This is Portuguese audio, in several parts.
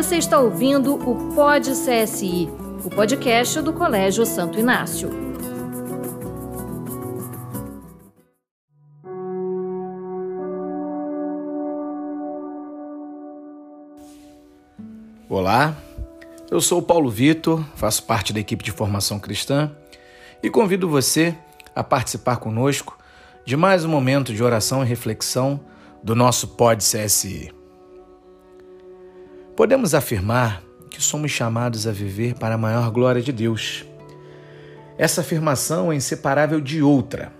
Você está ouvindo o Pod CSI, o podcast do Colégio Santo Inácio. Olá, eu sou Paulo Vitor, faço parte da equipe de formação cristã e convido você a participar conosco de mais um momento de oração e reflexão do nosso Pod CSI. Podemos afirmar que somos chamados a viver para a maior glória de Deus. Essa afirmação é inseparável de outra,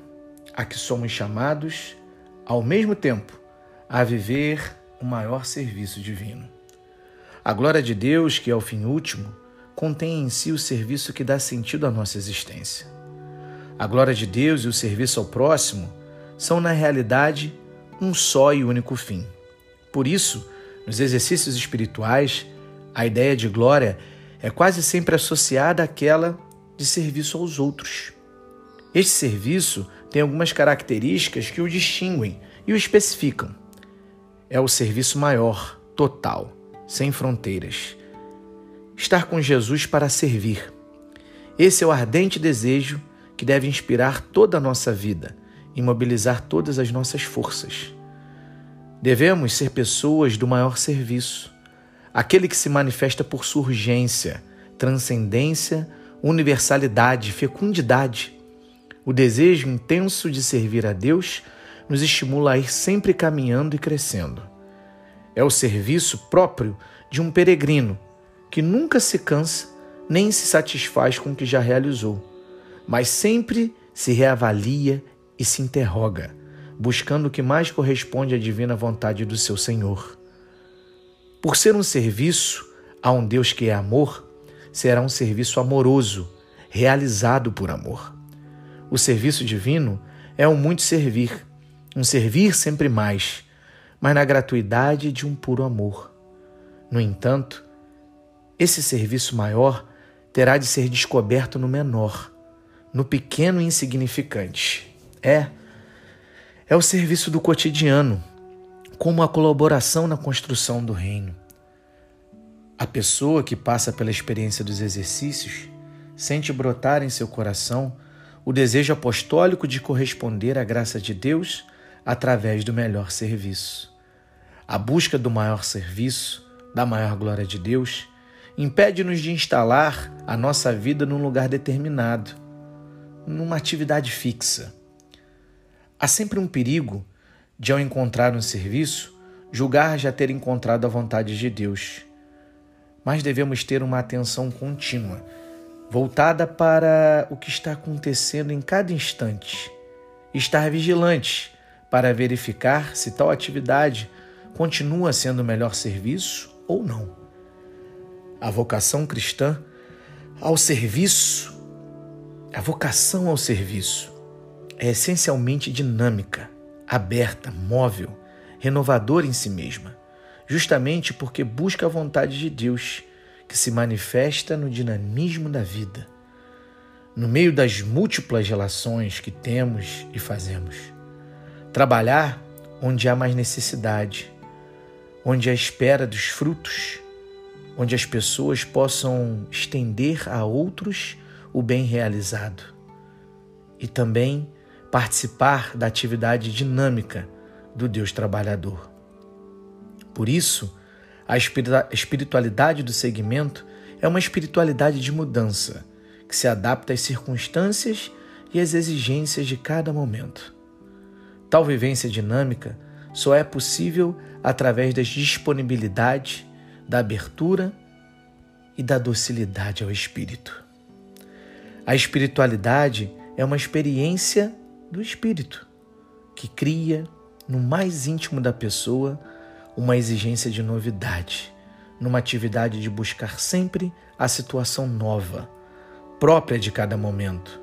a que somos chamados, ao mesmo tempo, a viver o maior serviço divino. A glória de Deus, que é o fim último, contém em si o serviço que dá sentido à nossa existência. A glória de Deus e o serviço ao próximo são, na realidade, um só e único fim. Por isso, nos exercícios espirituais, a ideia de glória é quase sempre associada àquela de serviço aos outros. Este serviço tem algumas características que o distinguem e o especificam. É o serviço maior, total, sem fronteiras. Estar com Jesus para servir. Esse é o ardente desejo que deve inspirar toda a nossa vida e mobilizar todas as nossas forças. Devemos ser pessoas do maior serviço, aquele que se manifesta por sua urgência, transcendência, universalidade, fecundidade. O desejo intenso de servir a Deus nos estimula a ir sempre caminhando e crescendo. É o serviço próprio de um peregrino que nunca se cansa nem se satisfaz com o que já realizou, mas sempre se reavalia e se interroga buscando o que mais corresponde à divina vontade do seu Senhor. Por ser um serviço a um Deus que é amor, será um serviço amoroso, realizado por amor. O serviço divino é um muito servir, um servir sempre mais, mas na gratuidade de um puro amor. No entanto, esse serviço maior terá de ser descoberto no menor, no pequeno e insignificante. É, é o serviço do cotidiano, como a colaboração na construção do reino. A pessoa que passa pela experiência dos exercícios sente brotar em seu coração o desejo apostólico de corresponder à graça de Deus através do melhor serviço. A busca do maior serviço, da maior glória de Deus, impede-nos de instalar a nossa vida num lugar determinado, numa atividade fixa. Há sempre um perigo de, ao encontrar um serviço, julgar já ter encontrado a vontade de Deus. Mas devemos ter uma atenção contínua, voltada para o que está acontecendo em cada instante. Estar vigilante para verificar se tal atividade continua sendo o melhor serviço ou não. A vocação cristã ao serviço, a vocação ao serviço, é essencialmente dinâmica, aberta, móvel, renovadora em si mesma, justamente porque busca a vontade de Deus, que se manifesta no dinamismo da vida, no meio das múltiplas relações que temos e fazemos. Trabalhar onde há mais necessidade, onde há espera dos frutos, onde as pessoas possam estender a outros o bem realizado. E também participar da atividade dinâmica do Deus trabalhador. Por isso, a espiritualidade do segmento é uma espiritualidade de mudança, que se adapta às circunstâncias e às exigências de cada momento. Tal vivência dinâmica só é possível através da disponibilidade, da abertura e da docilidade ao espírito. A espiritualidade é uma experiência do espírito, que cria no mais íntimo da pessoa uma exigência de novidade, numa atividade de buscar sempre a situação nova, própria de cada momento.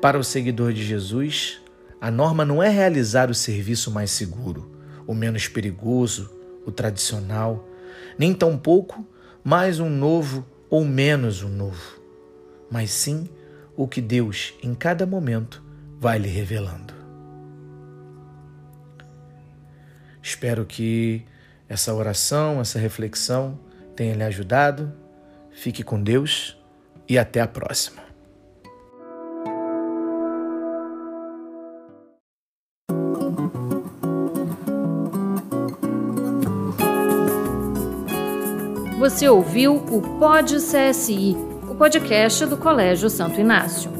Para o seguidor de Jesus, a norma não é realizar o serviço mais seguro, o menos perigoso, o tradicional, nem tampouco mais um novo ou menos um novo, mas sim o que Deus, em cada momento, vai lhe revelando. Espero que essa oração, essa reflexão tenha lhe ajudado. Fique com Deus e até a próxima. Você ouviu o Pod CSI, o podcast do Colégio Santo Inácio.